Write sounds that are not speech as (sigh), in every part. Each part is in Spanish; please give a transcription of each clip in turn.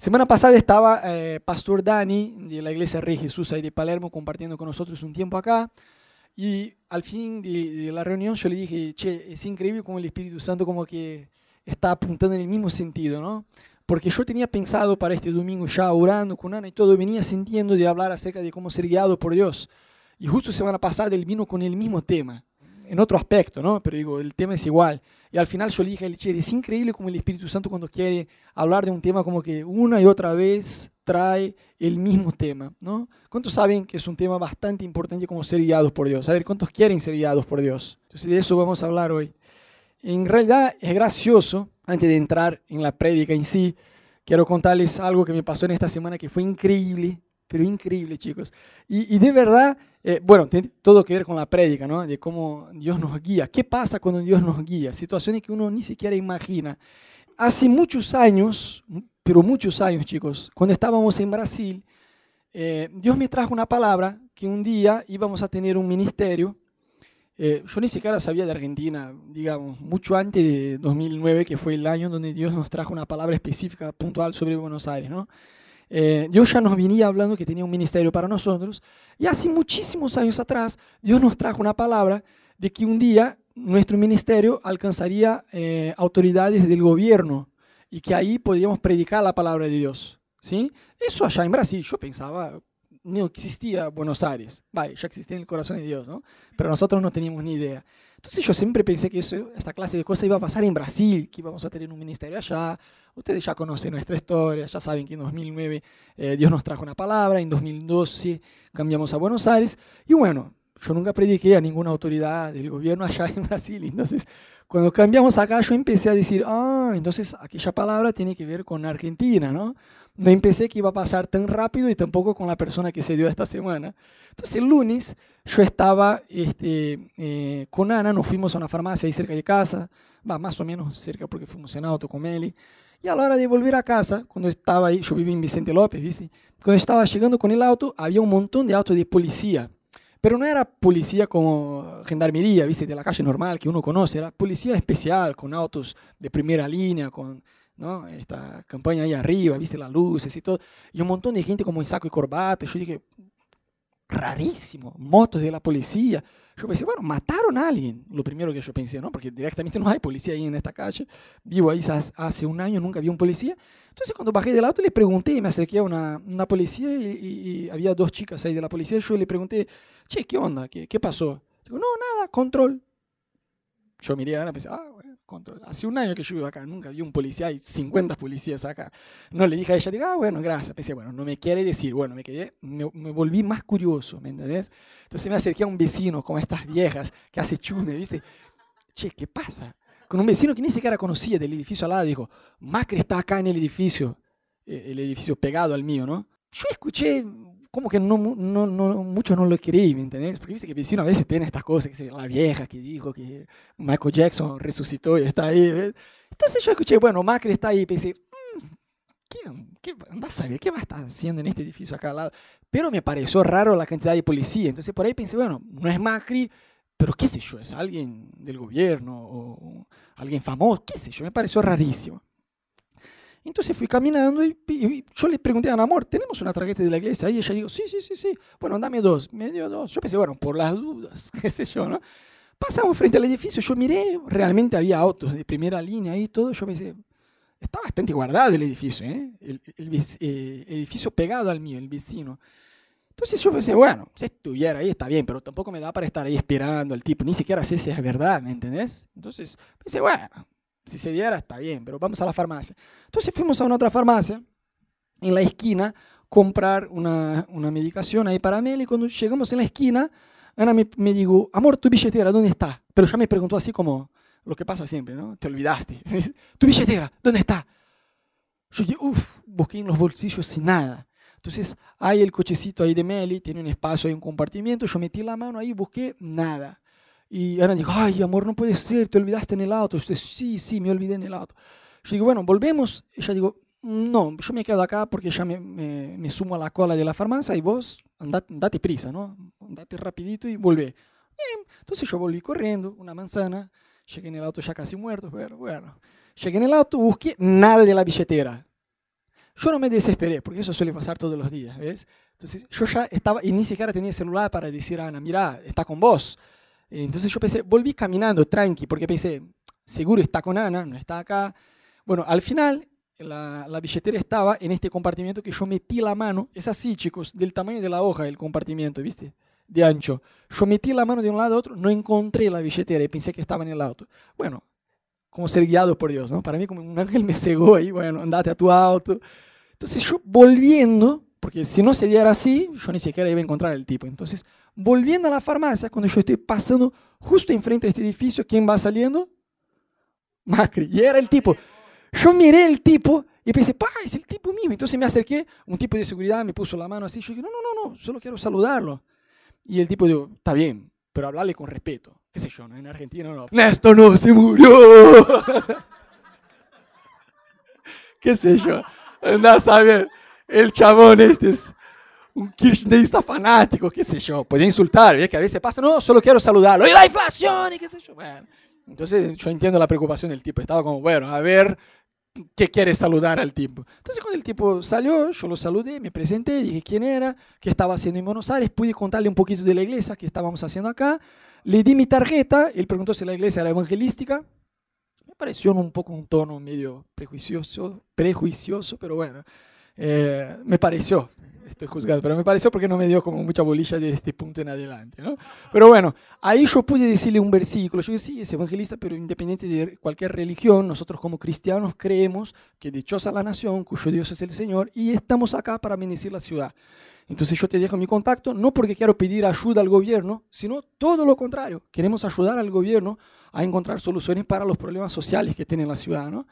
Semana pasada estaba eh, Pastor Dani de la Iglesia Rey Jesús ahí de Palermo compartiendo con nosotros un tiempo acá. Y al fin de, la reunión yo le dije, che, es increíble como el Espíritu Santo como que está apuntando en el mismo sentido, ¿no? Porque yo tenía pensado para este domingo ya orando con Ana y todo, venía sintiendo de hablar acerca de cómo ser guiado por Dios. Y justo semana pasada él vino con el mismo tema, en otro aspecto, ¿no? Pero digo, el tema es igual. Y al final yo le dije, che, es increíble como el Espíritu Santo cuando quiere hablar de un tema como que una y otra vez trae el mismo tema, ¿no? ¿Cuántos saben que es un tema bastante importante como ser guiados por Dios? A ver, ¿cuántos quieren ser guiados por Dios? Entonces de eso vamos a hablar hoy. En realidad es gracioso, antes de entrar en la prédica en sí, quiero contarles algo que me pasó en esta semana que fue increíble, pero increíble, chicos. Y, de verdad, eh, bueno, tiene todo que ver con la prédica, ¿no? De cómo Dios nos guía. ¿Qué pasa cuando Dios nos guía? Situaciones que uno ni siquiera imagina. Hace muchos años, pero muchos años, chicos, cuando estábamos en Brasil, eh, Dios me trajo una palabra que un día íbamos a tener un ministerio. Eh, yo ni siquiera sabía de Argentina, digamos, mucho antes de 2009, que fue el año donde Dios nos trajo una palabra específica, puntual sobre Buenos Aires, ¿no? Eh, Dios ya nos venía hablando que tenía un ministerio para nosotros. Y hace muchísimos años atrás, Dios nos trajo una palabra de que un día nuestro ministerio alcanzaría autoridades del gobierno y que ahí podríamos predicar la palabra de Dios. ¿sí? Eso allá en Brasil, yo pensaba, no existía Buenos Aires. Vaya, ya existía en el corazón de Dios, ¿no? Pero nosotros no teníamos ni idea. Entonces yo siempre pensé que esta clase de cosas iba a pasar en Brasil, que íbamos a tener un ministerio allá. Ustedes ya conocen nuestra historia, ya saben que en 2009 eh, Dios nos trajo una palabra, en 2012 cambiamos a Buenos Aires. Y bueno, yo nunca prediqué a ninguna autoridad del gobierno allá en Brasil. Entonces, cuando cambiamos acá, yo empecé a decir, ah, entonces aquella palabra tiene que ver con Argentina, ¿no? No empecé que iba a pasar tan rápido y tampoco con la persona que se dio esta semana. Entonces, el lunes yo estaba este, eh, con Ana, nos fuimos a una farmacia ahí cerca de casa, va más o menos cerca porque fuimos en auto con Meli. Y a la hora de volver a casa, cuando estaba ahí, yo vivía en Vicente López, ¿viste? Cuando estaba llegando con el auto, había un montón de autos de policía pero no era policía como gendarmería, ¿viste? De la calle normal que uno conoce, era policía especial, con autos de primera línea, con ¿no? esta campaña ahí arriba, ¿viste? Las luces y todo. Y un montón de gente como en saco y corbata. Yo dije, rarísimo, motos de la policía. Yo pensé, bueno, mataron a alguien, lo primero que yo pensé, ¿no? Porque directamente no hay policía ahí en esta calle. Vivo ahí hace un año, nunca vi un policía. Entonces cuando bajé del auto le pregunté, me acerqué a una, una policía y, y, había dos chicas ahí de la policía. Yo le pregunté, che, ¿qué onda? ¿Qué, qué pasó? Digo, no, nada, control. Yo miré a Ana y pensé, ah, bueno, control. Hace un año que yo vivo acá, nunca vi un policía, hay 50 policías acá. No le dije a ella, digo, ah, bueno, gracias. Pensé, bueno, no me quiere decir, bueno, me quedé, me, volví más curioso, ¿me entendés? Entonces me acerqué a un vecino como estas viejas que hace chune, ¿viste? Che, ¿qué pasa? Con un vecino que ni siquiera conocía del edificio al lado, dijo, Macri está acá en el edificio, eh, el edificio pegado al mío, ¿no? Yo escuché como que no, no, no, mucho no lo creí, ¿me entendés? Porque viste que vecino a veces tiene estas cosas, que la vieja que dijo que Michael Jackson resucitó y está ahí. Entonces yo escuché, bueno, Macri está ahí pensé, mm, ¿qué, qué, a ver, ¿qué va a estar haciendo en este edificio acá al lado? Pero me pareció raro la cantidad de policía. Entonces por ahí pensé, bueno, no es Macri, pero qué sé yo, es alguien del gobierno o alguien famoso, qué sé yo, me pareció rarísimo. Entonces fui caminando y, yo le pregunté a Ana Amor, ¿tenemos una tarjeta de la iglesia? Y ella dijo, sí, sí, sí, sí. Bueno, dame dos. Me dio dos. Yo pensé, bueno, por las dudas, (laughs) qué sé yo, ¿no? Pasamos frente al edificio, yo miré, realmente había autos de primera línea y todo. Yo pensé, está bastante guardado el edificio, ¿eh? El, eh, edificio pegado al mío, el vecino. Entonces yo pensé, bueno, si estuviera ahí está bien, pero tampoco me da para estar ahí esperando al tipo, ni siquiera sé si es verdad, ¿me entendés? Entonces pensé, bueno, si se diera, está bien, pero vamos a la farmacia. Entonces fuimos a una otra farmacia, en la esquina, comprar una, una medicación ahí para Mel y cuando llegamos en la esquina, Ana me, me dijo, amor, tu billetera, ¿dónde está? Pero ya me preguntó así como lo que pasa siempre, ¿no? Te olvidaste. (laughs) tu billetera, ¿dónde está? Yo dije, uff, busqué en los bolsillos sin nada. Entonces, hay el cochecito ahí de Meli, tiene un espacio, hay un compartimiento, yo metí la mano ahí, busqué nada. Y Ana dijo, ay, amor, no puede ser, te olvidaste en el auto. usted, sí, sí, me olvidé en el auto. Yo digo, bueno, volvemos. Ella digo, no, yo me quedo acá porque ya me, me, sumo a la cola de la farmacia y vos andate, date prisa, ¿no? Andate rapidito y volvé. Entonces yo volví corriendo, una manzana, llegué en el auto ya casi muerto, pero bueno. Llegué en el auto, busqué nada de la billetera. Yo no me desesperé, porque eso suele pasar todos los días, ¿ves? Entonces yo ya estaba, y ni siquiera tenía celular para decir a Ana, mira, está con vos. Entonces yo pensé, volví caminando tranqui, porque pensé, seguro está con Ana, no está acá. Bueno, al final la, la, billetera estaba en este compartimiento que yo metí la mano, es así chicos, del tamaño de la hoja el compartimiento, ¿viste? De ancho. Yo metí la mano de un lado a otro, no encontré la billetera y pensé que estaba en el auto. Bueno, como ser guiado por Dios, ¿no? Para mí como un ángel me cegó ahí, bueno, andate a tu auto. Entonces yo volviendo, porque si no se diera así, yo ni siquiera iba a encontrar el tipo. Entonces, volviendo a la farmacia, cuando yo estoy pasando justo enfrente de este edificio, ¿quién va saliendo? Macri. Y era el tipo. Yo miré el tipo y pensé, pa, es el tipo mismo. Entonces me acerqué, un tipo de seguridad me puso la mano así. Yo dije, no, no, no, no, solo quiero saludarlo. Y el tipo dijo, está bien, pero hablarle con respeto. ¿Qué sé yo? ¿no? En Argentina no. Néstor no se murió. (laughs) ¿Qué sé yo? Andás a ver, el chabón este es un kirchnerista fanático, qué sé yo. Puede insultar. Que a veces pasa, no, solo quiero saludarlo. Y la inflación, y qué sé yo. Bueno, entonces yo entiendo la preocupación del tipo. Estaba como, bueno, a ver qué quiere saludar al tipo. Entonces cuando el tipo salió, yo lo saludé, me presenté, dije quién era, qué estaba haciendo en Buenos Aires, pude contarle un poquito de la iglesia que estábamos haciendo acá. Le di mi tarjeta, él preguntó si la iglesia era evangelística. Pareció un poco un tono medio prejuicioso, prejuicioso pero bueno, eh, me pareció, estoy juzgado, pero me pareció porque no me dio como mucha bolilla de este punto en adelante. ¿no? Pero bueno, ahí yo pude decirle un versículo. Yo dije, sí, es evangelista, pero independiente de cualquier religión, nosotros como cristianos creemos que dichosa la nación cuyo Dios es el Señor y estamos acá para bendecir la ciudad. Entonces yo te dejo mi contacto, no porque quiero pedir ayuda al gobierno, sino todo lo contrario. Queremos ayudar al gobierno a encontrar soluciones para los problemas sociales que tiene la ciudad. ¿no?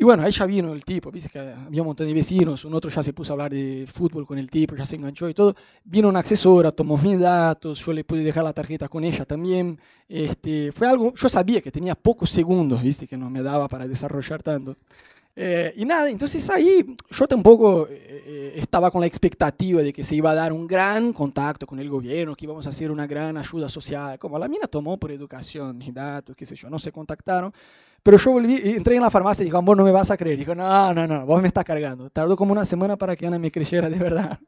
Y bueno, ahí ya vino el tipo, viste que había un montón de vecinos, un otro ya se puso a hablar de fútbol con el tipo, ya se enganchó y todo. Vino una asesora, tomó mis datos, yo le pude dejar la tarjeta con ella también. Este, fue algo, yo sabía que tenía pocos segundos, viste, que no me daba para desarrollar tanto. Eh, y nada, entonces ahí yo tampoco eh, eh, estaba con la expectativa de que se iba a dar un gran contacto con el gobierno, que íbamos a hacer una gran ayuda social. Como la mina tomó por educación mis datos, qué sé yo, no se contactaron. Pero yo volví, entré en la farmacia y dijo, vos no me vas a creer. Dijo, no, no, no, vos me estás cargando. Tardó como una semana para que Ana me creyera de verdad.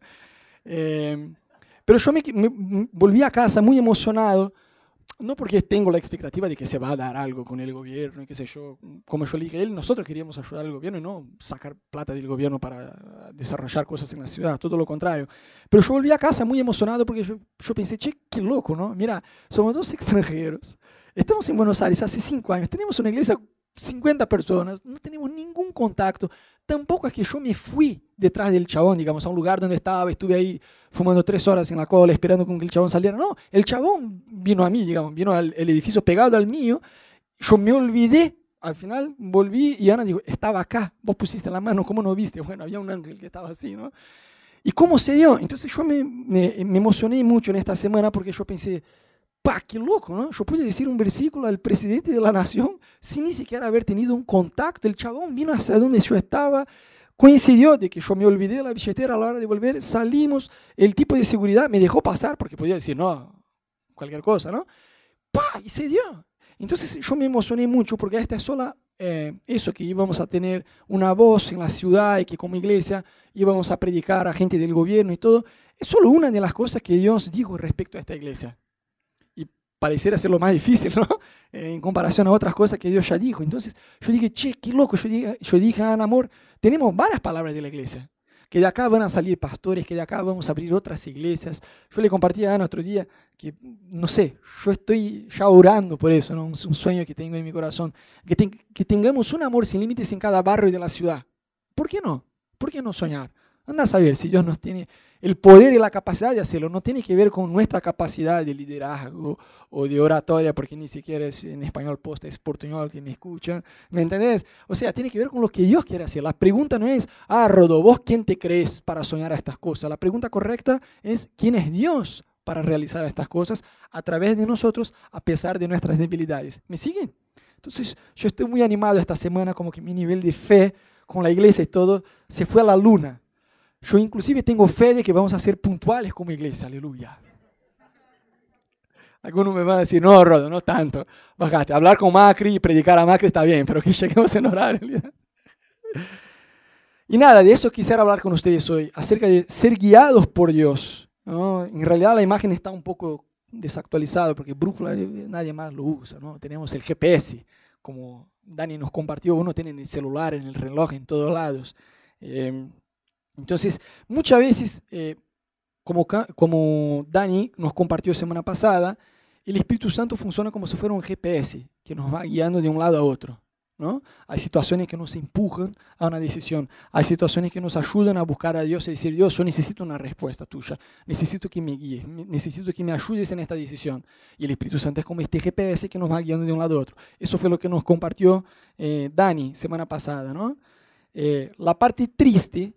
(laughs) pero yo me, me volví a casa muy emocionado no porque tengo la expectativa de que se va a dar algo con el gobierno y qué sé yo, como yo le dije a él, nosotros queríamos ayudar al gobierno y no sacar plata del gobierno para desarrollar cosas en la ciudad, todo lo contrario. Pero yo volví a casa muy emocionado porque yo, yo pensé, che, qué loco, ¿no? Mira, somos dos (laughs) extranjeros, estamos en Buenos Aires hace cinco años, tenemos una iglesia 50 personas, no tenemos ningún contacto. Tampoco es que yo me fui detrás del chabón, digamos, a un lugar donde estaba, estuve ahí fumando tres horas en la cola esperando con que el chabón saliera. No, el chabón vino a mí, digamos, vino al edificio pegado al mío. Yo me olvidé, al final volví y Ana dijo, estaba acá, vos pusiste la mano, ¿cómo no viste? (laughs) Bueno, había un ángel que estaba así, ¿no? ¿Y cómo se dio? Entonces yo me, me, me emocioné mucho en esta semana porque yo pensé, ¡Pah, qué loco, ¿no? Yo pude decir un versículo al presidente de la nación sin ni siquiera haber tenido un contacto. El chabón vino hacia donde yo estaba, coincidió de que yo me olvidé de la billetera a la hora de volver, salimos, el tipo de seguridad me dejó pasar porque podía decir, no, cualquier cosa, ¿no? ¡Pah! Y se dio. Entonces yo me emocioné mucho porque esta es sola, eh, eso que íbamos a tener una voz en la ciudad y que como iglesia íbamos a predicar a gente del gobierno y todo, es solo una de las cosas que Dios dijo respecto a esta iglesia pareciera ser lo más difícil, ¿no? (laughs) En comparación a otras cosas que Dios ya dijo. Entonces yo dije, che, qué loco. Yo dije, yo dije a Ana Amor, tenemos varias palabras de la iglesia. Que de acá van a salir pastores, que de acá vamos a abrir otras iglesias. Yo le compartí a Ana otro día que, no sé, yo estoy ya orando por eso, ¿no? un sueño que tengo en mi corazón. Que, que tengamos un amor sin límites en cada barrio de la ciudad. ¿Por qué no? ¿Por qué no soñar? Anda a saber si Dios nos tiene el poder y la capacidad de hacerlo. No tiene que ver con nuestra capacidad de liderazgo o de oratoria, porque ni siquiera es en español posta, es portuñol que me escuchan. ¿Me entendés? O sea, tiene que ver con lo que Dios quiere hacer. La pregunta no es, ah, Rodo, ¿vos quién te crees para soñar a estas cosas? La pregunta correcta es, ¿quién es Dios para realizar estas cosas a través de nosotros, a pesar de nuestras debilidades? ¿Me siguen? Entonces, yo estoy muy animado esta semana, como que mi nivel de fe con la iglesia y todo se fue a la luna yo inclusive tengo fe de que vamos a ser puntuales como iglesia, aleluya. Algunos me van a decir, no, Rodo, no tanto. Bajate, hablar con Macri y predicar a Macri está bien, pero que (laughs) lleguemos en horario. Y nada, de eso quisiera hablar con ustedes hoy, acerca de ser guiados por Dios. ¿no? En realidad la imagen está un poco desactualizada porque brújula nadie más lo usa. ¿no? Tenemos el GPS, como Dani nos compartió, uno tiene en el celular, en el reloj, en todos lados. Eh, entonces, muchas veces, eh, como, como Dani nos compartió semana pasada, el Espíritu Santo funciona como si fuera un GPS que nos va guiando de un lado a otro. ¿no? Hay situaciones que nos empujan a una decisión, hay situaciones que nos ayudan a buscar a Dios y decir, Dios, yo necesito una respuesta tuya, necesito que me guíes, necesito que me ayudes en esta decisión. Y el Espíritu Santo es como este GPS que nos va guiando de un lado a otro. Eso fue lo que nos compartió eh, Dani semana pasada. ¿no? Eh, la parte triste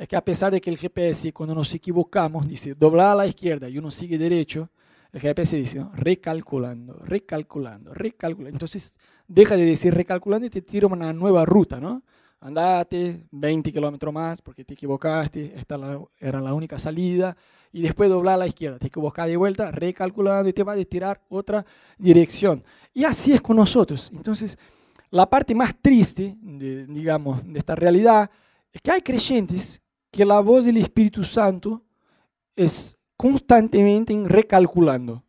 es que a pesar de que el GPS, cuando nos equivocamos, dice doblar a la izquierda y uno sigue derecho, el GPS dice recalculando, recalculando, recalculando. Entonces deja de decir recalculando y te tira una nueva ruta, ¿no? Andate 20 kilómetros más porque te equivocaste, esta era la única salida, y después doblar a la izquierda, te equivocas de vuelta, recalculando y te va a tirar otra dirección. Y así es con nosotros. Entonces, la parte más triste, de, digamos, de esta realidad es que hay creyentes que la voz del Espíritu Santo es constantemente recalculando.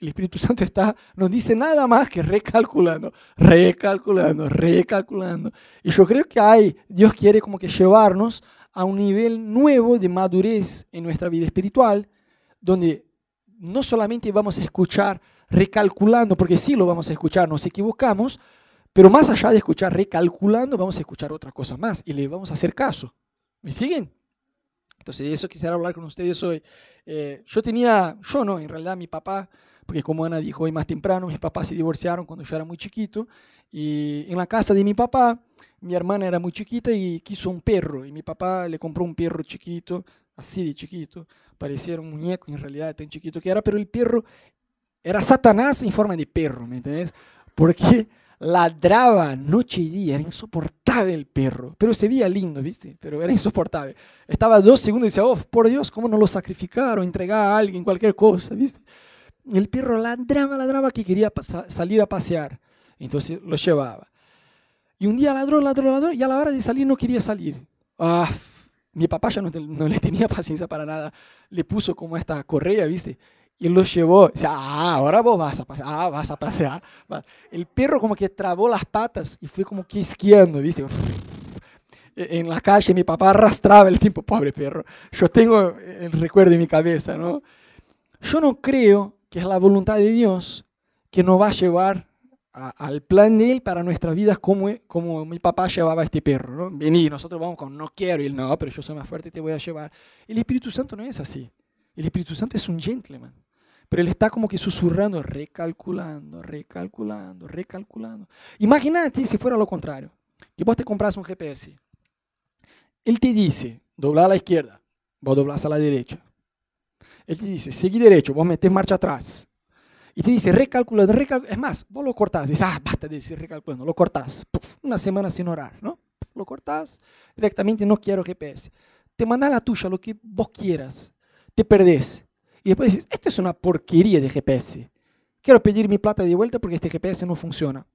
El Espíritu Santo está, no dice nada más que recalculando, recalculando, recalculando. Y yo creo que hay, Dios quiere como que llevarnos a un nivel nuevo de madurez en nuestra vida espiritual, donde no solamente vamos a escuchar recalculando, porque sí lo vamos a escuchar, nos equivocamos, pero más allá de escuchar recalculando, vamos a escuchar otra cosa más y le vamos a hacer caso. ¿Me siguen? Entonces, de eso quisiera hablar con ustedes hoy. Eh, yo tenía, yo no, en realidad mi papá, porque como Ana dijo hoy más temprano, mis papás se divorciaron cuando yo era muy chiquito. Y en la casa de mi papá, mi hermana era muy chiquita y quiso un perro. Y mi papá le compró un perro chiquito, así de chiquito. Parecía un muñeco en realidad, tan chiquito que era, pero el perro era Satanás en forma de perro, ¿me entiendes? Porque ladraba noche y día, era insoportable el perro, pero se veía lindo, ¿viste? Pero era insoportable. Estaba dos segundos y decía, oh, por Dios, ¿cómo no lo sacrificaron? Entregar a alguien, cualquier cosa, ¿viste? El perro ladraba, ladraba que quería salir a pasear. Entonces lo llevaba. Y un día ladró, ladró, ladró, y a la hora de salir no quería salir. Ah, mi papá ya no, no le tenía (laughs) paciencia para nada. Le puso como esta correa, ¿viste? Y lo llevó. Dice, ah, ahora vos vas a pasear. Ah, vas a pasear. El perro como que trabó las patas y fue como que esquiando, ¿viste? En la calle mi papá arrastraba el tiempo, pobre perro. Yo tengo el recuerdo en mi cabeza, ¿no? Yo no creo que es la voluntad de Dios que nos va a llevar al plan de Él para nuestras vidas como, como mi papá llevaba a este perro, ¿no? Vení, nosotros vamos con no quiero, y él no, pero yo soy más fuerte y te voy a llevar. El Espíritu Santo no es así. El Espíritu Santo es un gentleman. Pero él está como que susurrando, recalculando, recalculando, recalculando. Imagínate si fuera lo contrario, que vos te compras un GPS. Él te dice, dobla a la izquierda, vos doblás a la derecha. Él te dice, seguí derecho, vos metés marcha atrás. Y te dice, recalculando, recalculando. Es más, vos lo cortás, dices, ah, basta de decir recalculando, lo cortás. una semana sin orar, ¿no? Lo cortás, directamente no quiero GPS. Te manda la tuya, lo que vos quieras. Te perdés. Y después dices, esto es una porquería de GPS. Quiero pedir mi plata de vuelta porque este GPS no funciona.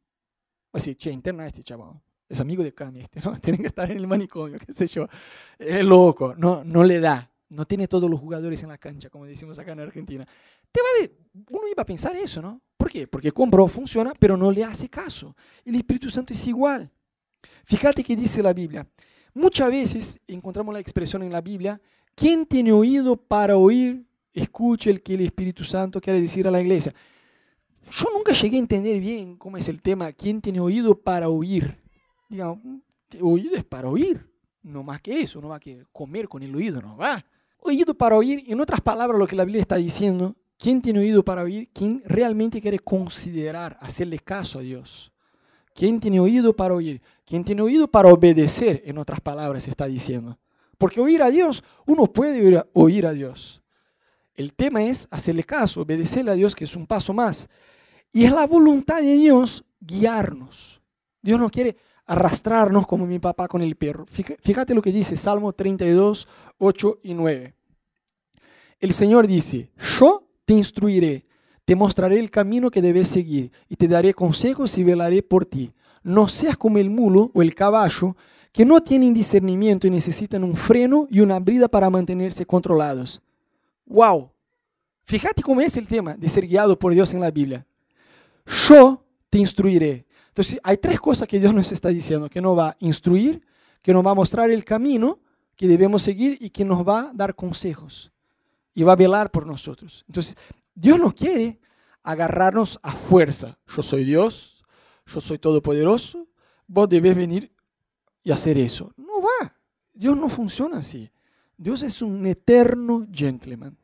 Así, che, interna este chaval. Es amigo de Cami este, ¿no? (laughs) Tienen que estar en el manicomio, qué sé yo. Es loco, no, no le da. No tiene todos los jugadores en la cancha, como decimos acá en Argentina. Te va uno iba a pensar eso, ¿no? ¿Por qué? Porque compró, funciona, pero no le hace caso. El Espíritu Santo es igual. Fíjate que dice la Biblia. Muchas veces encontramos la expresión en la Biblia, ¿quién tiene oído para oír escuche el que el Espíritu Santo quiere decir a la iglesia. Yo nunca llegué a entender bien cómo es el tema, quién tiene oído para oír. Digamos, oído es para oír, no más que eso, no va que comer con el oído, no va. Oído para oír, en otras palabras, lo que la Biblia está diciendo, ¿quién tiene oído para oír? ¿Quién realmente quiere considerar, hacerle caso a Dios? ¿Quién tiene oído para oír? ¿Quién tiene oído para obedecer? En otras palabras, está diciendo. Porque oír a Dios, uno puede oír a Dios. El tema es hacerle caso, obedecerle a Dios, que es un paso más. Y es la voluntad de Dios guiarnos. Dios no quiere arrastrarnos como mi papá con el perro. Fíjate lo que dice Salmo 32, 8 y 9. El Señor dice, yo te instruiré, te mostraré el camino que debes seguir y te daré consejos y velaré por ti. No seas como el mulo o el caballo que no tienen discernimiento y necesitan un freno y una brida para mantenerse controlados. ¡Wow! Fíjate cómo es el tema de ser guiado por Dios en la Biblia. Yo te instruiré. Entonces, hay tres cosas que Dios nos está diciendo, que nos va a instruir, que nos va a mostrar el camino que debemos seguir y que nos va a dar consejos y va a velar por nosotros. Entonces, Dios no quiere agarrarnos a fuerza. Yo soy Dios, yo soy todopoderoso, vos debes venir y hacer eso. No va. Dios no funciona así. Dios es un eterno gentleman.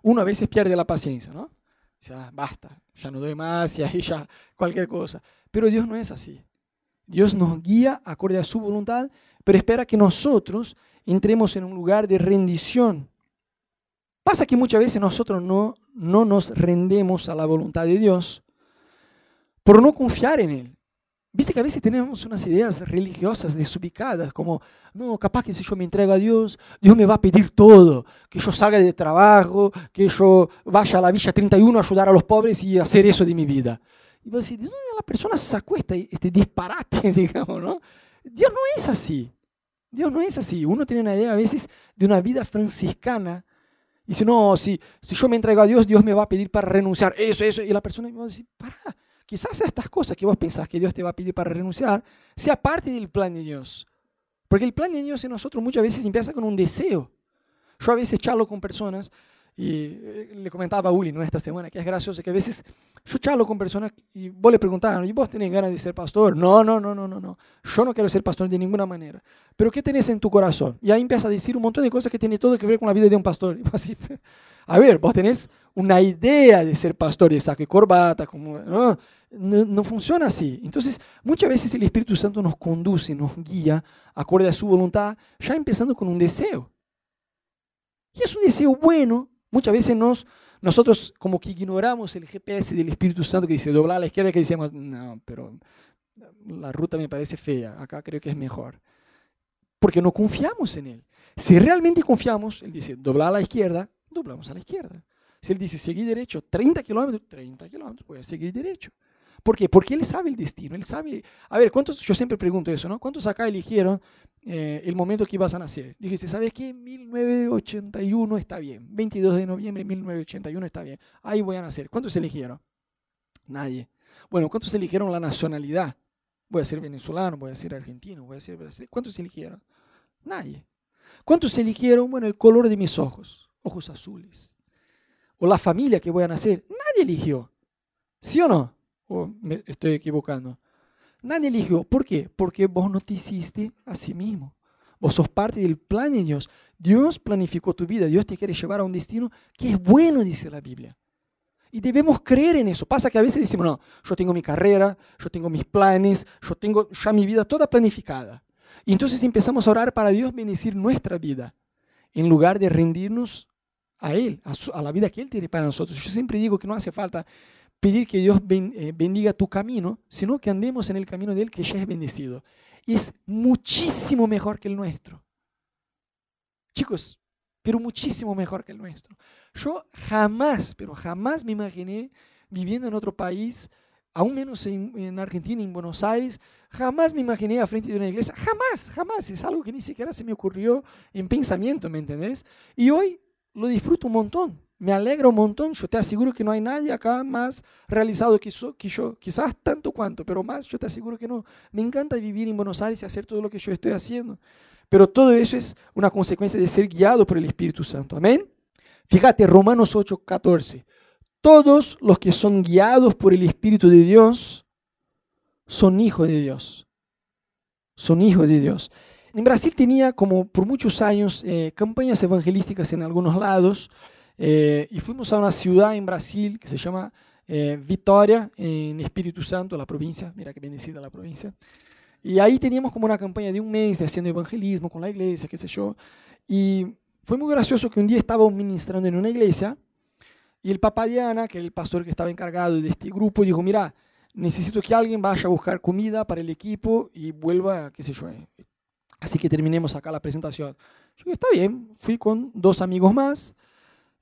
Uno a veces pierde la paciencia, ¿no? Ya, basta, ya no doy más y ahí ya cualquier cosa. Pero Dios no es así. Dios nos guía acorde a su voluntad, pero espera que nosotros entremos en un lugar de rendición. Pasa que muchas veces nosotros no, no nos rendemos a la voluntad de Dios por no confiar en Él. Viste que a veces tenemos unas ideas religiosas desubicadas, como, no, capaz que si yo me entrego a Dios, Dios me va a pedir todo, que yo salga de trabajo, que yo vaya a la Villa 31 a ayudar a los pobres y hacer eso de mi vida. Y vos decís, ¿de dónde la persona sacó este, este disparate, (laughs) digamos, no? Dios no es así. Dios no es así. Uno tiene una idea a veces de una vida franciscana. Y dice, no, si, si yo me entrego a Dios, Dios me va a pedir para renunciar. Eso, eso. Y la persona va a decir, para quizás estas cosas que vos pensás que Dios te va a pedir para renunciar, sea parte del plan de Dios. Porque el plan de Dios en nosotros muchas veces empieza con un deseo. Yo a veces charlo con personas y eh, le comentaba a Uli ¿no? esta semana que es gracioso que a veces yo charlo con personas y vos le preguntás, ¿y vos tenés ganas de ser pastor? No, no, no, no, no, no. Yo no quiero ser pastor de ninguna manera. Pero ¿qué tenés en tu corazón? Y ahí empieza a decir un montón de cosas que tienen todo que ver con la vida de un pastor. Y (laughs) así, a ver, vos tenés una idea de ser pastor, de saco y corbata, como, ¿no? No, funciona así. Entonces, muchas veces el Espíritu Santo nos conduce, nos guía, acorde a su voluntad, ya empezando con un deseo. Y es un deseo bueno. Muchas veces nos, nosotros como que ignoramos el GPS del Espíritu Santo que dice doblar a la izquierda, que decimos, no, pero la ruta me parece fea, acá creo que es mejor. Porque no confiamos en Él. Si realmente confiamos, Él dice doblar a la izquierda, doblamos a la izquierda. Si Él dice seguir derecho, 30 kilómetros, 30 kilómetros, voy a seguir derecho. ¿Por qué? Porque él sabe el destino, él sabe... A ver, ¿cuántos, yo siempre pregunto eso, ¿no? ¿Cuántos acá eligieron eh, el momento que ibas a nacer? Dijiste, ¿sabes qué? 1981 está bien, 22 de noviembre de 1981 está bien, ahí voy a nacer. ¿Cuántos eligieron? Nadie. Bueno, ¿cuántos eligieron la nacionalidad? Voy a ser venezolano, voy a ser argentino, voy a ser brasileño. ¿Cuántos eligieron? Nadie. ¿Cuántos eligieron, bueno, el color de mis ojos? Ojos azules. O la familia que voy a nacer. Nadie eligió. ¿Sí o no? O me estoy equivocando. Nadie eligió. ¿Por qué? Porque vos no te hiciste a sí mismo. Vos sos parte del plan de Dios. Dios planificó tu vida. Dios te quiere llevar a un destino que es bueno, dice la Biblia. Y debemos creer en eso. Pasa que a veces decimos, no, yo tengo mi carrera, yo tengo mis planes, yo tengo ya mi vida toda planificada. Y entonces empezamos a orar para Dios bendecir nuestra vida, en lugar de rendirnos a Él, a, a la vida que Él tiene para nosotros. Yo siempre digo que no hace falta pedir que Dios eh, bendiga tu camino, sino que andemos en el camino de Él que ya es bendecido. Y es muchísimo mejor que el nuestro. Chicos, pero muchísimo mejor que el nuestro. Yo jamás, pero jamás me imaginé viviendo en otro país, aún menos en, Argentina, en Buenos Aires, jamás me imaginé a frente de una iglesia, jamás, jamás, es algo que ni siquiera se me ocurrió en pensamiento, ¿me entendés? Y hoy lo disfruto un montón me alegra un montón. Yo te aseguro que no hay nadie acá más realizado que, que, yo, quizás tanto cuanto, pero más, yo te aseguro que no. Me encanta vivir en Buenos Aires y hacer todo lo que yo estoy haciendo. Pero todo eso es una consecuencia de ser guiado por el Espíritu Santo. Amén. Fíjate, Romanos 8, 14. Todos los que son guiados por el Espíritu de Dios son hijos de Dios. Son hijos de Dios. En Brasil tenía como por muchos años eh, campañas evangelísticas en algunos lados. Eh, y fuimos a una ciudad en Brasil que se llama eh, Vitória, en Espíritu Santo, la provincia. Mira qué bendecida la provincia. Y ahí teníamos como una campaña de un mes de haciendo evangelismo con la iglesia, qué sé yo. Y fue muy gracioso que un día estábamos ministrando en una iglesia y el papá Diana, que es el pastor que estaba encargado de este grupo, dijo, mira, necesito que alguien vaya a buscar comida para el equipo y vuelva, qué sé yo. Eh". Así que terminemos acá la presentación. Yo dije, está bien, fui con dos amigos más.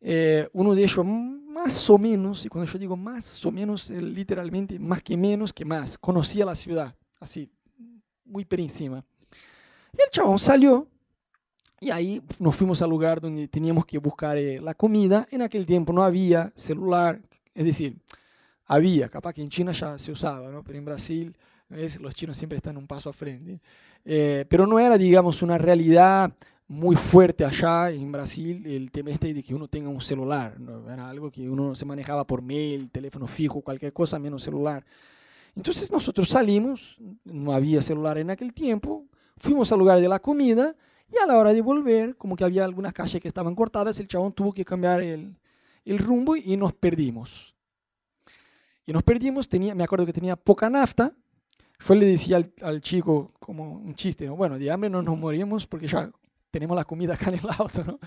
Eh, uno de ellos más o menos, y cuando yo digo más o menos, literalmente más que menos que más, conocía la ciudad, así, muy por encima. Y el chabón salió y ahí nos fuimos al lugar donde teníamos que buscar eh, la comida. En aquel tiempo no había celular, es decir, había, capaz que en China ya se usaba, ¿no? pero en Brasil ¿ves? los chinos siempre están un paso a frente. Eh, pero no era, digamos, una realidad muy fuerte allá en Brasil el tema este de que uno tenga un celular. ¿no? Era algo que uno se manejaba por mail, teléfono fijo, cualquier cosa menos celular. Entonces nosotros salimos, no había celular en aquel tiempo, fuimos al lugar de la comida y a la hora de volver, como que había algunas calles que estaban cortadas, el chabón tuvo que cambiar el, el rumbo y nos perdimos. Y nos perdimos, tenía, me acuerdo que tenía poca nafta. Yo le decía al, al chico como un chiste, ¿no? bueno, de hambre no nos morimos porque ya tenemos la comida acá en el auto, ¿no?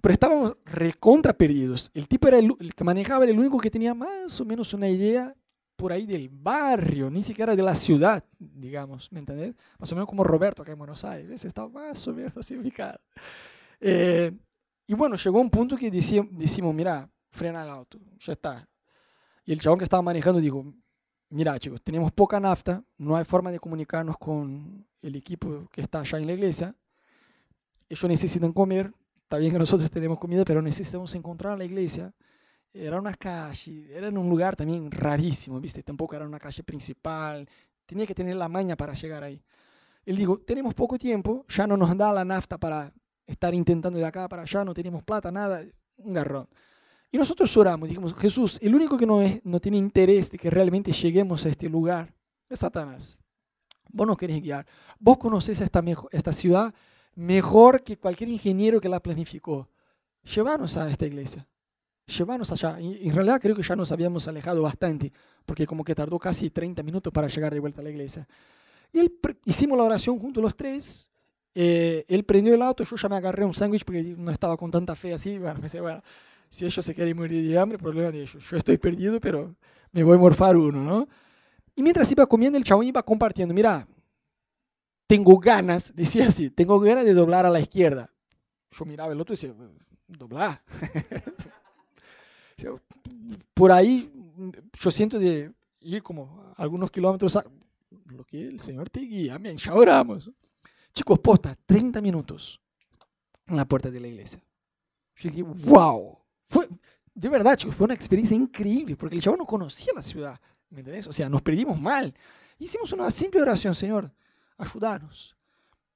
Pero estábamos recontra perdidos. El tipo era el, el, que manejaba, era el único que tenía más o menos una idea por ahí del barrio, ni siquiera de la ciudad, digamos, ¿me entendés? Más o menos como Roberto acá en Buenos Aires, estaba más o menos así ubicado. Eh, y bueno, llegó un punto que decimos, mira, frena el auto, ya está. Y el chabón que estaba manejando dijo, mira chicos, tenemos poca nafta, no hay forma de comunicarnos con el equipo que está allá en la iglesia, ellos necesitan comer, está bien que nosotros tenemos comida, pero necesitamos encontrar la iglesia. Era una calle, era en un lugar también rarísimo, ¿viste? Tampoco era una calle principal, tenía que tener la maña para llegar ahí. Él dijo, tenemos poco tiempo, ya no nos da la nafta para estar intentando de acá para allá, no tenemos plata, nada, un garrón. Y nosotros oramos, dijimos, Jesús, el único que no, es, no tiene interés de que realmente lleguemos a este lugar es Satanás. Vos no querés guiar. Vos conocés esta, esta ciudad mejor que cualquier ingeniero que la planificó. Llévanos a esta iglesia. Llévanos allá. Y en realidad creo que ya nos habíamos alejado bastante, porque como que tardó casi 30 minutos para llegar de vuelta a la iglesia. Y él, hicimos la oración juntos los tres. Eh, él prendió el auto, yo ya me agarré un sándwich porque no estaba con tanta fe así. Bueno, si ellos se quieren morir de hambre, problema de ellos. Yo estoy perdido, pero me voy a morfar uno, ¿no? Y mientras iba comiendo, el chabón iba compartiendo, mira, tengo ganas, decía así, tengo ganas de doblar a la izquierda. Yo miraba el otro y decía, doblar. (laughs) Por ahí yo siento de ir como algunos kilómetros a lo que el Señor te guía. Amén, ya oramos. Chicos, posta, 30 minutos en la puerta de la iglesia. Yo dije, wow. Fue, de verdad, chicos, fue una experiencia increíble, porque el chavo no conocía la ciudad, ¿me entendés? O sea, nos perdimos mal. Hicimos una simple oración, Señor, ayudarnos.